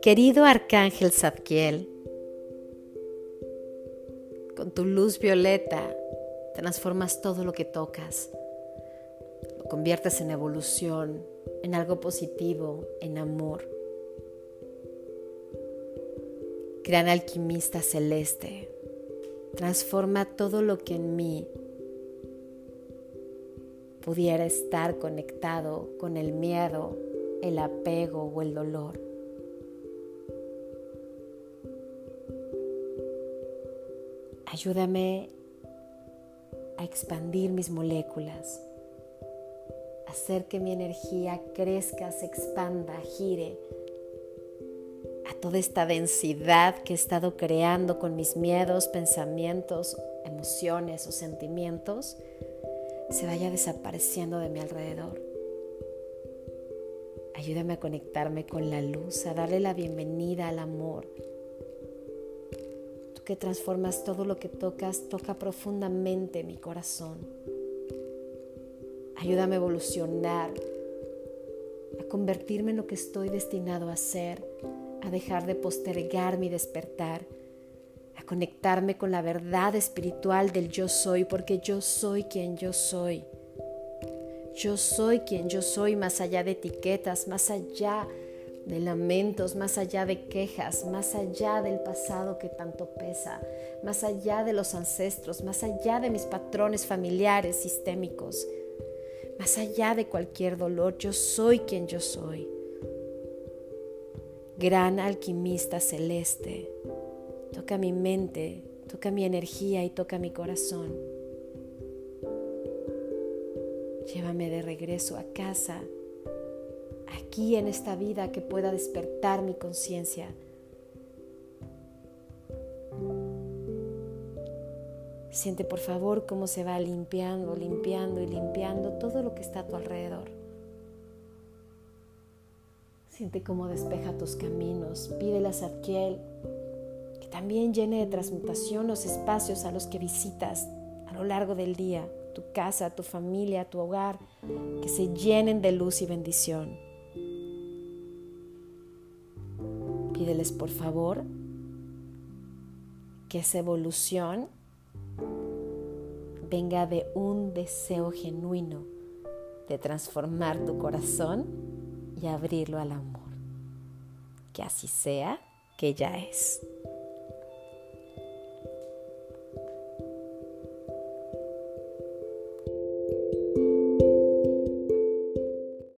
Querido Arcángel Zadkiel, con tu luz violeta transformas todo lo que tocas, lo conviertes en evolución, en algo positivo, en amor. Gran alquimista celeste, transforma todo lo que en mí pudiera estar conectado con el miedo, el apego o el dolor. Ayúdame a expandir mis moléculas, hacer que mi energía crezca, se expanda, gire a toda esta densidad que he estado creando con mis miedos, pensamientos, emociones o sentimientos, se vaya desapareciendo de mi alrededor. Ayúdame a conectarme con la luz, a darle la bienvenida al amor, que transformas todo lo que tocas, toca profundamente mi corazón. Ayúdame a evolucionar, a convertirme en lo que estoy destinado a ser, a dejar de postergar mi despertar, a conectarme con la verdad espiritual del yo soy, porque yo soy quien yo soy. Yo soy quien yo soy más allá de etiquetas, más allá de lamentos, más allá de quejas, más allá del pasado que tanto pesa, más allá de los ancestros, más allá de mis patrones familiares sistémicos, más allá de cualquier dolor, yo soy quien yo soy. Gran alquimista celeste, toca mi mente, toca mi energía y toca mi corazón. Llévame de regreso a casa aquí en esta vida que pueda despertar mi conciencia. Siente por favor cómo se va limpiando, limpiando y limpiando todo lo que está a tu alrededor. Siente cómo despeja tus caminos. Pídele a que también llene de transmutación los espacios a los que visitas a lo largo del día, tu casa, tu familia, tu hogar, que se llenen de luz y bendición. Pídeles por favor que esa evolución venga de un deseo genuino de transformar tu corazón y abrirlo al amor. Que así sea, que ya es.